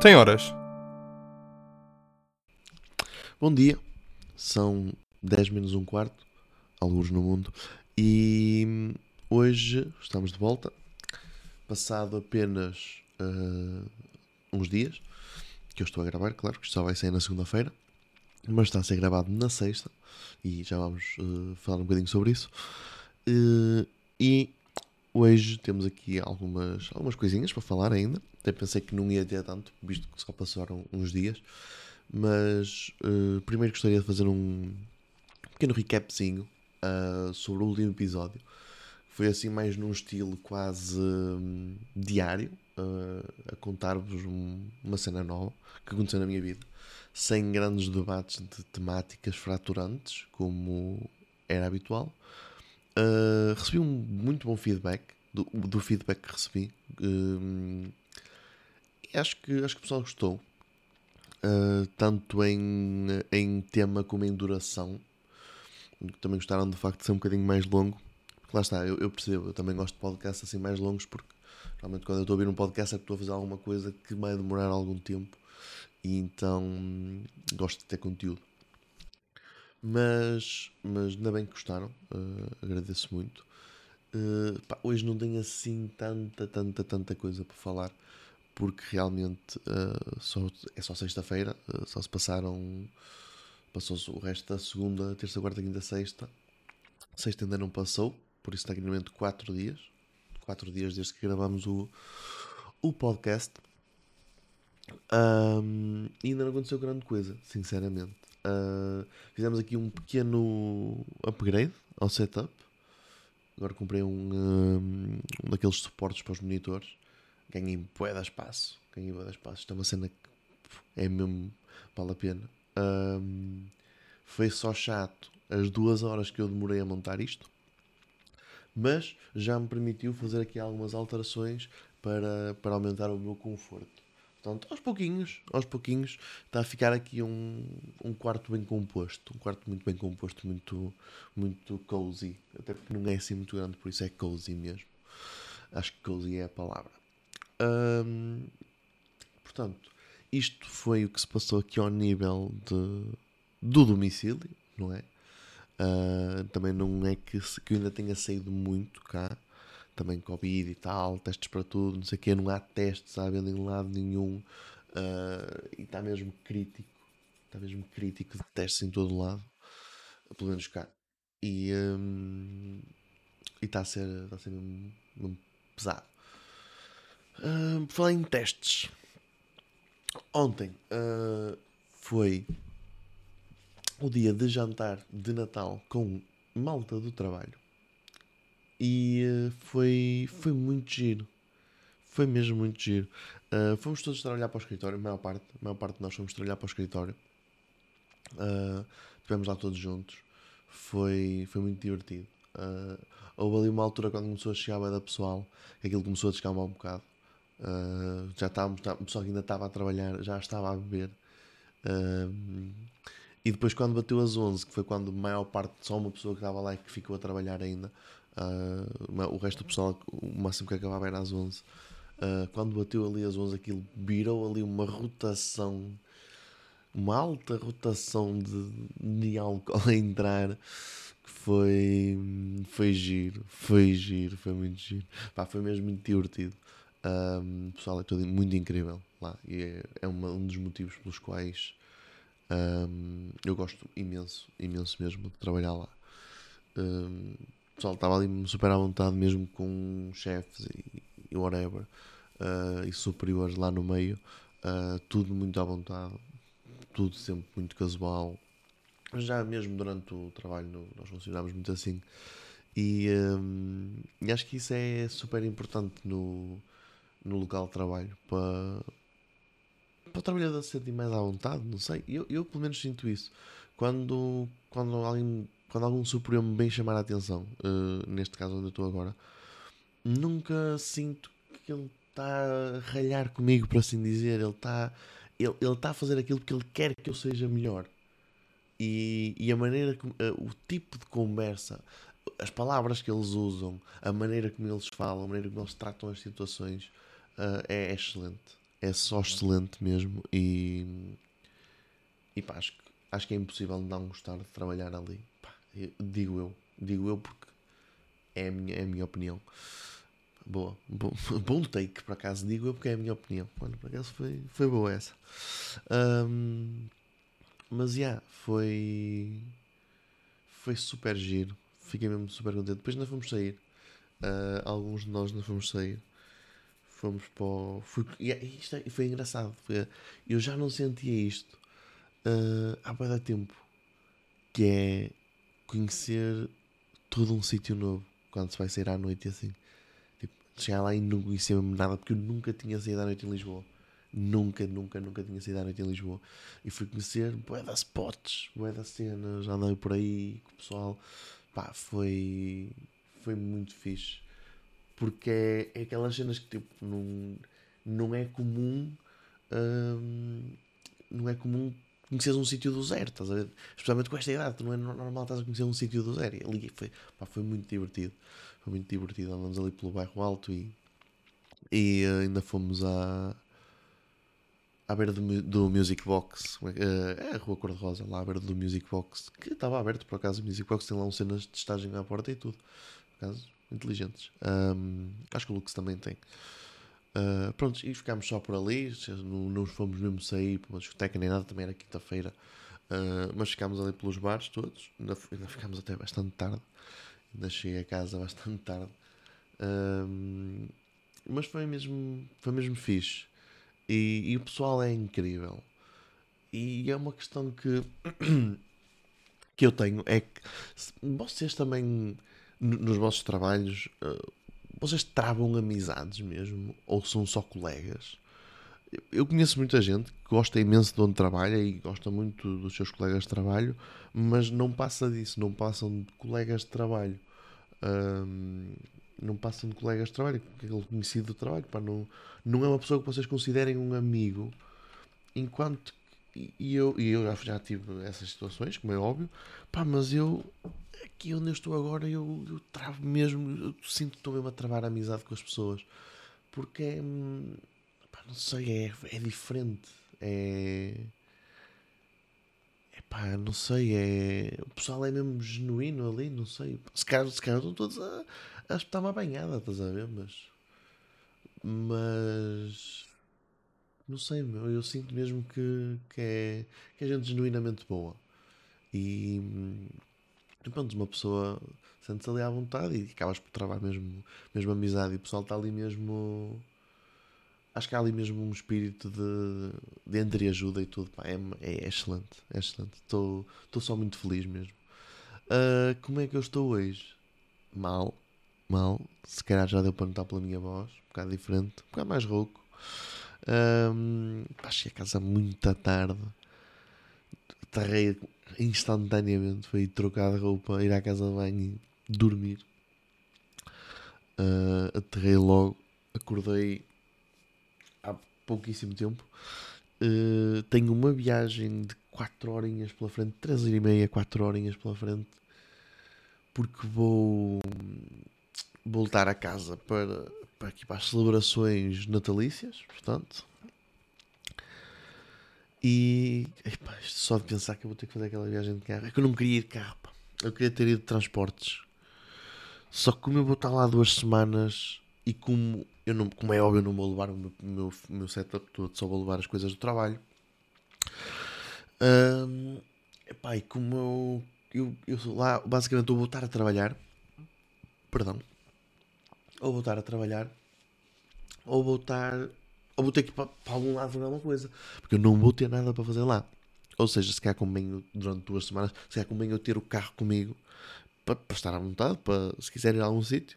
Tem horas. Bom dia, são 10 menos um quarto, alguns no mundo, e hoje estamos de volta, passado apenas uh, uns dias, que eu estou a gravar, claro, que só vai sair na segunda-feira, mas está a ser gravado na sexta, e já vamos uh, falar um bocadinho sobre isso. Uh, e hoje temos aqui algumas, algumas coisinhas para falar ainda. Até pensei que não ia ter tanto, visto que só passaram uns dias. Mas uh, primeiro gostaria de fazer um pequeno recapzinho uh, sobre o último episódio. Foi assim mais num estilo quase um, diário, uh, a contar-vos um, uma cena nova que aconteceu na minha vida, sem grandes debates de temáticas fraturantes, como era habitual. Recebi um muito bom feedback do, do feedback que recebi. acho que acho que o pessoal gostou uh, tanto em, em tema como em duração. Também gostaram do facto de ser um bocadinho mais longo. Porque lá está, eu, eu percebo, eu também gosto de podcasts assim mais longos, porque realmente quando eu estou a ouvir um podcast é que estou a fazer alguma coisa que vai demorar algum tempo e então gosto de ter conteúdo. Mas, mas ainda bem que gostaram, uh, agradeço muito. Uh, pá, hoje não tenho assim tanta, tanta, tanta coisa para falar porque realmente uh, só, é só sexta-feira, só se passaram. Passou-se o resto da segunda, terça, quarta, quinta, sexta. Sexta ainda não passou, por isso tecnicamente 4 dias. 4 dias desde que gravamos o, o podcast. Um, e ainda não aconteceu grande coisa, sinceramente. Uh, fizemos aqui um pequeno upgrade ao setup. Agora comprei um, um, um daqueles suportes para os monitores ganhei bué de espaço. Ganhei bué de espaço. Isto é uma cena que é mesmo, vale a pena. Um, foi só chato as duas horas que eu demorei a montar isto, mas já me permitiu fazer aqui algumas alterações para, para aumentar o meu conforto. Portanto, aos pouquinhos, aos pouquinhos, está a ficar aqui um, um quarto bem composto. Um quarto muito bem composto, muito, muito cozy. Até porque não é assim muito grande, por isso é cozy mesmo. Acho que cozy é a palavra portanto, isto foi o que se passou aqui ao nível de, do domicílio, não é? Uh, também não é que, que eu ainda tenha saído muito cá, também Covid e tal, testes para tudo, não sei o quê, não há testes à venda em lado nenhum uh, e está mesmo crítico, está mesmo crítico de testes em todo lado, pelo menos cá. E um, está a ser, está a ser mesmo, mesmo pesado. Uh, por falar em testes, ontem uh, foi o dia de jantar de Natal com malta do trabalho e uh, foi, foi muito giro. Foi mesmo muito giro. Uh, fomos todos trabalhar para o escritório, a maior parte, a maior parte de nós fomos trabalhar para o escritório. Uh, estivemos lá todos juntos. Foi, foi muito divertido. Uh, houve ali uma altura quando começou a chegar a da pessoal, aquilo começou a descambar um bocado. Uh, já estávamos, o pessoal que ainda estava a trabalhar já estava a beber. Uh, e depois, quando bateu as 11, que foi quando a maior parte, só uma pessoa que estava lá e que ficou a trabalhar ainda, uh, o resto do pessoal, o máximo que acabava era às 11. quando bateu ali às 11, aquilo virou ali uma rotação, uma alta rotação de, de álcool a entrar foi, foi giro, foi giro, foi muito giro. Pá, foi mesmo muito divertido. Um, o pessoal é todo muito incrível lá e é, é uma, um dos motivos pelos quais um, eu gosto imenso, imenso mesmo de trabalhar lá. Um, pessoal estava ali super à vontade, mesmo com chefes e, e whatever, uh, e superiores lá no meio, uh, tudo muito à vontade, tudo sempre muito casual. Já mesmo durante o trabalho, nós funcionámos muito assim. E, e acho que isso é super importante no, no local de trabalho para, para o trabalhador se sentir mais à vontade, não sei. Eu, eu pelo menos sinto isso. Quando, quando, alguém, quando algum superior me bem chamar a atenção, uh, neste caso onde eu estou agora, nunca sinto que ele está a ralhar comigo, por assim dizer. Ele está ele, ele tá a fazer aquilo porque ele quer que eu seja melhor. E, e a maneira, uh, o tipo de conversa, as palavras que eles usam, a maneira como eles falam, a maneira como eles tratam as situações, uh, é excelente. é só excelente mesmo e, e pá, acho, que- acho que é impossível não gostar de trabalhar ali. Digo eu, digo eu porque é a minha, é a minha opinião. Boa, bom, bom take por acaso, digo eu porque é a minha opinião. Olha, por acaso foi, foi boa essa. Ahm, mas já, yeah, foi. Foi super giro. Fiquei mesmo super contente. Depois nós fomos sair. Ah, alguns de nós não fomos sair. Fomos para o. Fui, isto é- foi engraçado. Foi, eu já não sentia isto ah, há bem tempo. Que é conhecer todo um sítio novo. Quando se vai sair à noite e assim. Tipo, chegar lá e não conhecia mesmo nada. Porque eu nunca tinha saído à noite em Lisboa. Nunca, nunca, nunca tinha saído à noite em Lisboa. E fui conhecer bué das spots, bué das cenas. Andei por aí com o pessoal. Pá, foi. Foi muito fixe. Porque é, é aquelas cenas que tipo, não, não é comum. hum, não é comum conheceres um sítio do zero, estás a ver? Especialmente com esta idade, não é normal estás a conhecer um sítio do zero. E ali foi, pá, foi muito divertido. Foi muito divertido. Andamos ali pelo bairro alto e, e eh, ainda fomos à, à beira do, do Music Box. É eh, É a Rua Cor-de-Rosa, lá à beira do Music Box. Que estava aberto, por acaso. O Music Box tem lá uns cenas de estágio à porta e tudo. Por acaso, inteligentes. Ahm, acho que o Lux também tem. Uh, pronto, e ficámos só por ali, não, não fomos mesmo sair para uma discoteca nem nada, também era quinta-feira, Uh, mas ficámos ali pelos bares todos, ainda, ainda ficámos até bastante tarde, ainda cheguei a casa bastante tarde, Um, mas foi mesmo, foi mesmo fixe, e, e o pessoal é incrível, e é uma questão que, que eu tenho, é que vocês também, no- nos vossos trabalhos, uh, vocês travam amizades mesmo? Ou são só colegas? Eu- conheço muita gente que gosta imenso de onde trabalha e gosta muito dos seus colegas de trabalho, mas não passa disso, não passam de colegas de trabalho. Não passam de colegas de trabalho, aquele conhecido do trabalho. Pá, não, não é uma pessoa que vocês considerem um amigo, enquanto. E eu, e eu já, já tive essas situações, como é óbvio, pá, mas eu aqui onde eu estou agora eu, eu travo mesmo, eu sinto que estou mesmo a travar a amizade com as pessoas. Porque é hum, pá, não sei, é, é diferente, é é pá, não sei, é o pessoal é mesmo genuíno ali, não sei, se calhar, se calhar estão todos a, a espetar uma banhada, estás a ver, mas mas não sei, meu, eu sinto mesmo que, que, é, que é gente genuinamente boa. E hum, e pronto, uma pessoa sente-se ali à vontade e acabas por travar mesmo, mesmo amizade e o pessoal está ali mesmo. Acho que há ali mesmo um espírito de, de entreajuda e tudo. Pá, é, é excelente, é excelente. Estou só muito feliz mesmo. Ah, como é que eu estou hoje? Mal, mal. Se calhar já deu para notar pela minha voz, um bocado diferente, um bocado mais rouco. Um, pá, cheguei a casa muito à tarde. Aterrei instantaneamente. Foi trocar de roupa, ir à casa de banho e dormir. Ah, aterrei logo. Acordei há pouquíssimo tempo. Ah, tenho uma viagem de 4 horinhas pela frente, 3 e meia, 4 horinhas pela frente, porque vou voltar a casa para, para aqui para as celebrações natalícias, portanto. E epá, só de pensar que eu vou ter que fazer aquela viagem de carro. É que eu não queria ir de carro, pá. eu queria ter ido de transportes. Só que como eu vou estar lá duas semanas e como, eu não, como é óbvio, eu não vou levar o meu, meu, meu setup todo, só vou levar as coisas do trabalho. Hum, epá, e como eu, eu, eu lá basicamente eu vou estar a trabalhar, perdão, ou vou estar a trabalhar, ou vou estar, ou vou ter que ir para, para algum lado fazer alguma coisa, porque eu não vou ter nada para fazer lá. Ou seja, se calhar convém durante duas semanas, se calhar convém eu ter o carro comigo para, para estar à vontade, para se quiser ir a algum sítio,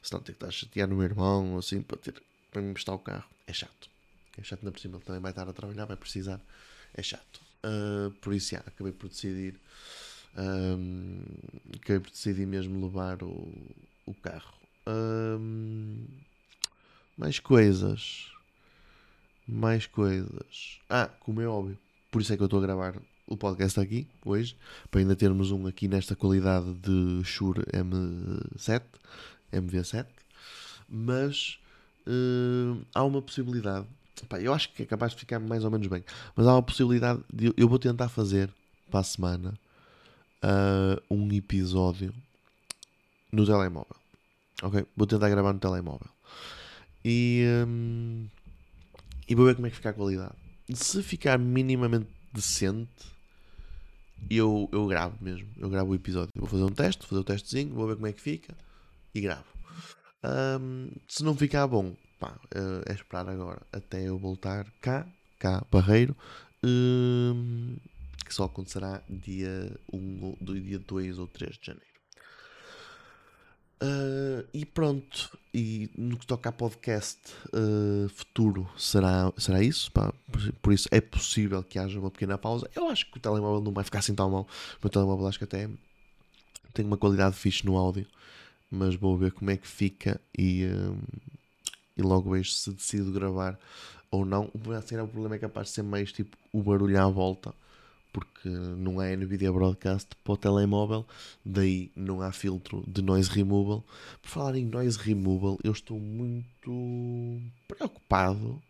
se não ter que estar a chatear no meu irmão ou assim, para, ter, para me emprestar o carro. É chato. É chato ainda por cima, ele também vai estar a trabalhar, vai precisar. É chato. Ah, por isso, já, acabei por decidir. ahm, acabei por decidir mesmo levar o, o carro. Ahm, mais coisas. Mais coisas. Ah, como é óbvio. Por isso é que eu estou a gravar o podcast aqui, hoje. Para ainda termos um aqui nesta qualidade de Shure M7. MV7. Mas eh, há uma possibilidade eu acho que é capaz de ficar mais ou menos bem. Mas há uma possibilidade de. Eu vou tentar fazer para a semana uh, um episódio no telemóvel. Ok? Vou tentar gravar no telemóvel. E, um, e vou ver como é que fica a qualidade. Se ficar minimamente decente, eu, eu gravo mesmo. Eu gravo o episódio. Vou fazer um teste, vou fazer o um testezinho, vou ver como é que fica e gravo. Um, se não ficar bom, pá, é esperar agora até eu voltar cá, cá, Barreiro, um, que só acontecerá dia 1, do dia 2 ou 3 de janeiro. Uh, e pronto, e no que toca a podcast uh, futuro será, será isso, pá, por, isso é possível que haja uma pequena pausa. Eu acho que o telemóvel não vai ficar assim tão mal. O meu telemóvel acho que até tem uma qualidade fixe no áudio, mas vou ver como é que fica e, uh, e logo vejo se decido gravar ou não. O problema é capaz de ser mais tipo o barulho à volta porque não há NVIDIA Broadcast para o telemóvel, daí não há filtro de noise removal. Por falar em noise removal, eu estou muito preocupado.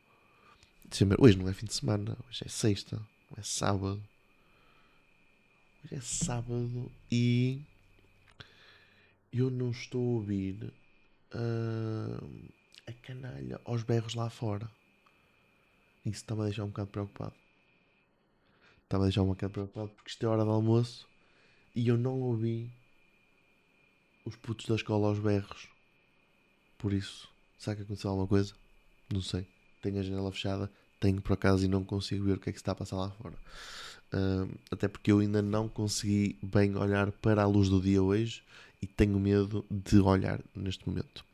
Hoje não é fim de semana, hoje é sexta, é sábado. Hoje é sábado e eu não estou a ouvir uh, a canalha aos berros lá fora. Isso está-me a deixar um bocado preocupado. Estava a deixar uma cara preocupado porque isto é hora de almoço e eu não ouvi os putos da escola aos berros. Por isso, será que aconteceu alguma coisa? Não sei. Tenho a janela fechada, tenho por acaso e não consigo ver o que é que se está a passar lá fora. Uh, até porque eu ainda não consegui bem olhar para a luz do dia hoje e tenho medo de olhar neste momento.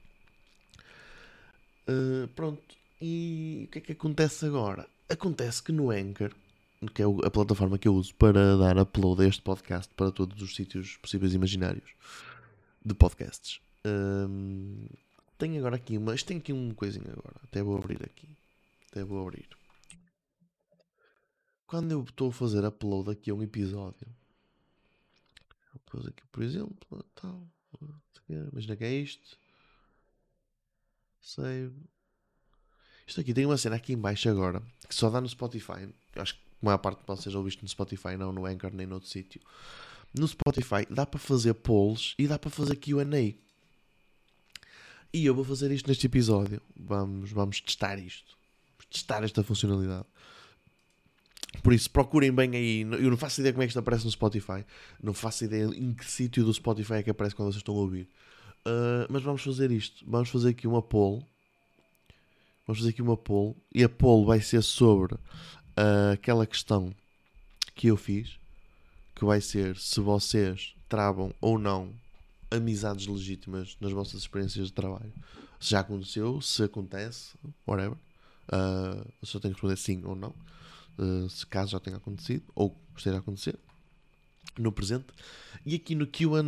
Uh, pronto, e o que é que acontece agora? Acontece que no Anchor que é a plataforma que eu uso para dar upload a este podcast para todos os sítios possíveis e imaginários de podcasts. Um, tenho agora aqui uma. Isto tem aqui uma coisinha agora. Até vou abrir aqui. Até vou abrir. Quando eu estou a fazer upload aqui a um episódio, depois aqui, por exemplo, tal, imagina que é isto. Save. Isto aqui tem uma cena aqui em baixo agora que só dá no Spotify. Eu acho que a maior parte de vocês ouvem isto no Spotify, não no Anchor nem noutro sítio. No Spotify dá para fazer polls e dá para fazer QA. E eu vou fazer isto neste episódio. Vamos, vamos testar isto. Testar esta funcionalidade. Por isso, procurem bem aí. Eu não faço ideia como é que isto aparece no Spotify. Não faço ideia em que sítio do Spotify é que aparece quando vocês estão a ouvir. Uh, mas vamos fazer isto. Vamos fazer aqui uma poll. Vamos fazer aqui uma poll. E a poll vai ser sobre uh, aquela questão que eu fiz, que vai ser se vocês travam ou não amizades legítimas nas vossas experiências de trabalho. Se já aconteceu, se acontece, whatever. Uh, eu só tenho que responder sim ou não. Uh, se caso já tenha acontecido ou esteja a acontecer no presente. E aqui no QA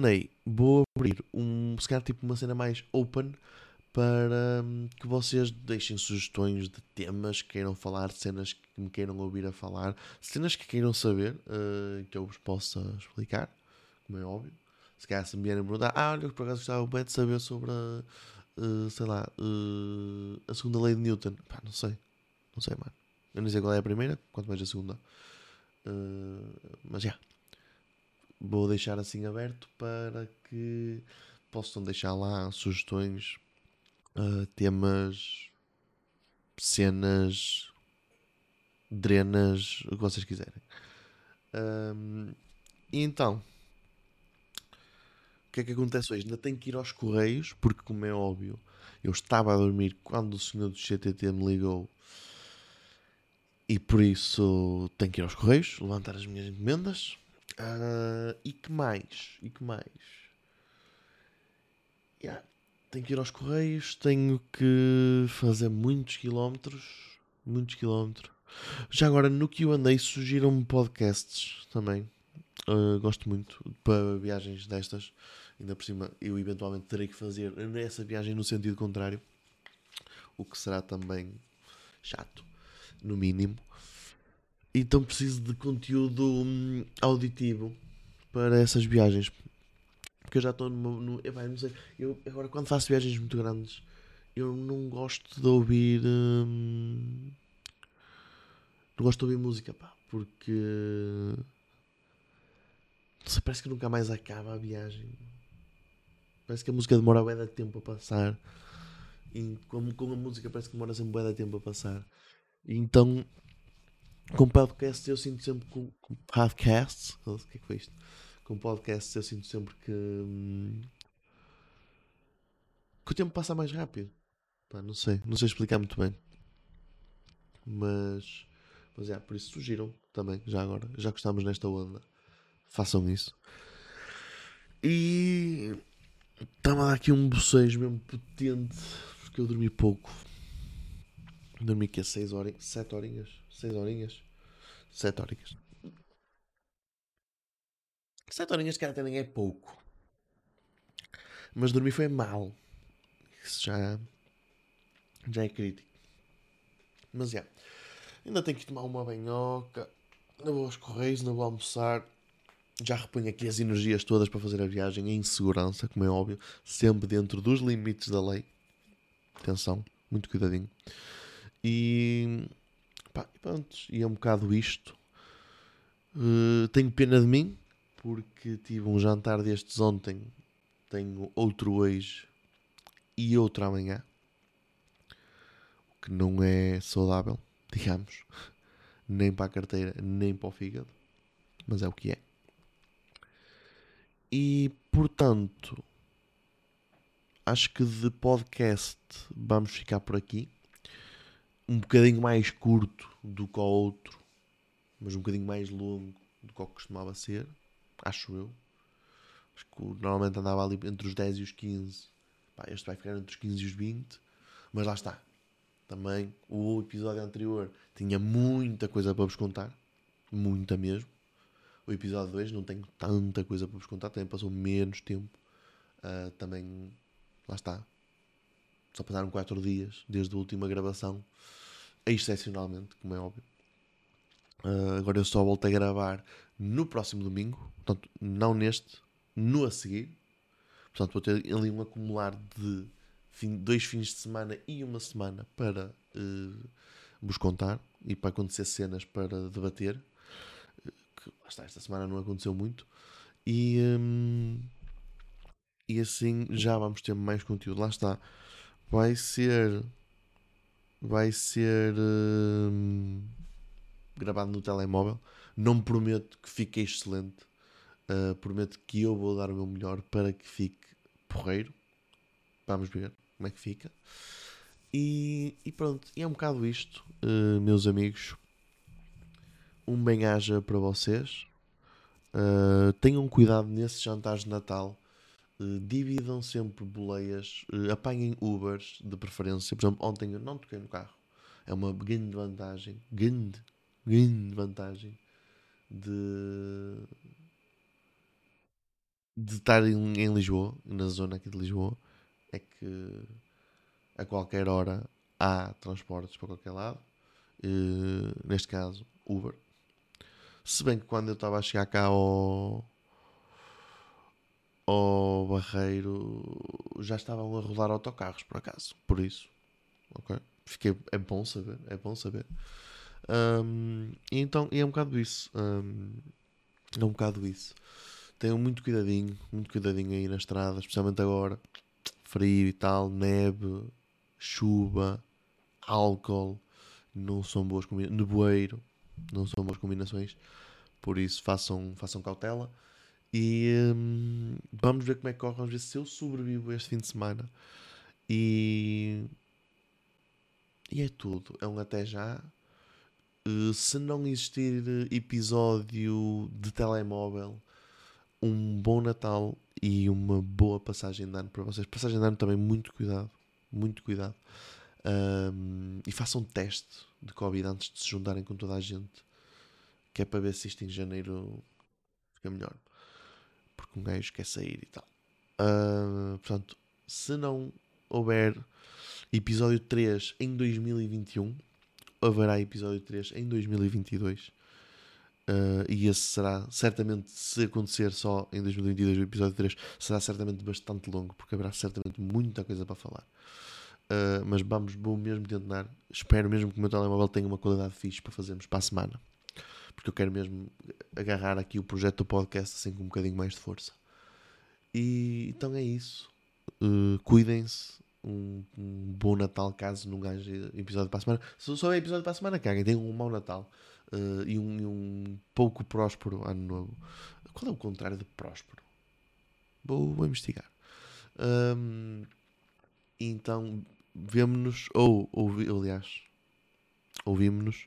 vou abrir um, se calhar tipo uma cena mais open para hum, que vocês deixem sugestões de temas que queiram falar, cenas que me queiram ouvir a falar, cenas que queiram saber, uh, que eu vos possa explicar, como é óbvio. Se calhar se me vierem perguntar, ah, olha, por acaso gostava bem de saber sobre a, uh, sei lá, uh, a segunda lei de Newton. Pá, não sei, não sei, mano. Eu não sei qual é a primeira, quanto mais a segunda. mas já. Yeah. Vou deixar assim aberto para que possam deixar lá sugestões uh, temas, cenas, drenas, o que vocês quiserem. E então, o que é que acontece hoje? Ainda tenho que ir aos correios, porque, como é óbvio, eu estava a dormir quando o senhor do CTT me ligou e por isso tenho que ir aos correios, levantar as minhas encomendas. Uh, e que mais? E que mais? Yeah tenho que ir aos Correios, tenho que fazer muitos quilómetros. Muitos quilómetros. Já agora no QA surgiram-me podcasts também. Uh, gosto muito para viagens destas. Ainda por cima, eu eventualmente terei que fazer essa viagem no sentido contrário. O que será também chato, no mínimo. Então preciso de conteúdo hum, auditivo para essas viagens porque eu já estou no, no epá, não sei, eu agora quando faço viagens muito grandes, eu não gosto de ouvir hum, Não gosto de ouvir música, pá, porque. Não sei, parece que nunca mais acaba a viagem. Parece que a música demora bué de tempo a passar. E com, com a música parece que demora sempre bué de tempo a passar. E então, com podcasts eu sinto sempre com, com podcasts. O que é que foi isto? Com podcasts eu sinto sempre que. Hum, que o tempo passa mais rápido. Pá, não sei, não sei explicar muito bem. Mas. Mas é, por isso surgiram também, já agora. Já que estamos nesta onda. Façam isso. E. Estava aqui um bocejo mesmo potente. Porque eu dormi pouco. Dormi aqui a 6 horas. 7 horinhas. 6 horinhas. 7 horinhas. 7 horinhas que até nem é pouco. Mas dormir foi mal. Isso já. Já é crítico. Mas. Yeah, ainda tenho que tomar uma banhoca. Ainda vou aos correios, ainda vou almoçar. Já reponho aqui as energias todas para fazer a viagem em segurança, como é óbvio. Sempre dentro dos limites da lei. Atenção, muito cuidadinho. E. Pá, pronto, e é um bocado isto. Uh, tenho pena de mim, porque tive um jantar destes ontem. Tenho outro hoje e outro amanhã. O que não é saudável, digamos. Nem para a carteira, nem para o fígado. Mas é o que é. E portanto, acho que de podcast vamos ficar por aqui. Um bocadinho mais curto do que o outro, mas um bocadinho mais longo do que o que costumava ser, acho eu. Acho que normalmente andava ali entre os 10 e os 15. Pá, este vai ficar entre os 15 e os 20, mas lá está. Também o episódio anterior tinha muita coisa para vos contar, muita mesmo. O episódio 2 não tenho tanta coisa para vos contar, também passou menos tempo. Uh, também, lá está. Só passaram 4 dias desde a última gravação, excepcionalmente, como é óbvio. Uh, agora eu só volto a gravar no próximo domingo, portanto, não neste, no a seguir. Portanto, vou ter ali um acumular de fim, dois fins de semana e uma semana para uh, vos contar e para acontecer cenas para debater. Que, lá está, esta semana não aconteceu muito. E, um, e assim já vamos ter mais conteúdo. Lá está. Vai ser. Vai ser. Um, gravado no telemóvel. Não prometo que fique excelente. Uh, prometo que eu vou dar o meu melhor para que fique porreiro. Vamos ver como é que fica. E, e pronto, e é um bocado isto, uh, meus amigos. Um bem-aja para vocês. Uh, tenham cuidado nesses jantares de Natal. Uh, dividam sempre boleias. apanhem Ubers, de preferência. Por exemplo, ontem eu não toquei no carro. É uma grande vantagem. Grande, grande vantagem de de estar em, em, Lisboa, na zona aqui de Lisboa, é que a qualquer hora há transportes para qualquer lado. Uh, neste caso, Uber. Se bem que quando eu estava a chegar cá ao, ao Barreiro já estavam a rodar autocarros, por acaso. Por isso, ok? Fiquei, é bom saber, é bom saber. Um, e então, e é um bocado isso. Um, é um bocado isso tenham muito cuidadinho, muito cuidadinho aí na estrada, especialmente agora. Frio e tal, neve, chuva, álcool, não são boas combinações. Nevoeiro, não são boas combinações. Por isso façam, façam cautela. E hum, vamos ver como é que corre, vamos ver se eu sobrevivo este fim de semana. E, e é tudo. É um até já. Uh, se não existir episódio de telemóvel, um bom Natal e uma boa passagem de ano para vocês. Passagem de ano também, muito cuidado, muito cuidado. Um, e façam um teste de Covid antes de se juntarem com toda a gente, que é para ver se isto em janeiro fica melhor. Porque um gajo quer sair e tal. Uh, portanto, se não houver episódio 3 em 2021, haverá episódio 3 em 2022. Uh, e esse será certamente, se acontecer só em 2022, o episódio 3, será certamente bastante longo, porque haverá certamente muita coisa para falar. Uh, mas vamos, vou mesmo tentar. Espero mesmo que o meu telemóvel tenha uma qualidade fixe para fazermos para a semana. Porque eu quero mesmo agarrar aqui o projeto do podcast assim com um bocadinho mais de força. E então é isso. Uh, Cuidem-se. Um, um, bom Natal caso não haja episódio para a semana. Se só é episódio para a semana, caguem. Tenham um mau Natal. Uh, e, um, e um pouco próspero ano novo. Qual é o contrário de próspero? Vou, vou investigar. Um, então, vemo-nos, ou, ou, aliás, ouvimos-nos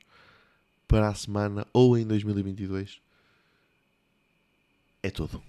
para a semana ou em 2022. É tudo.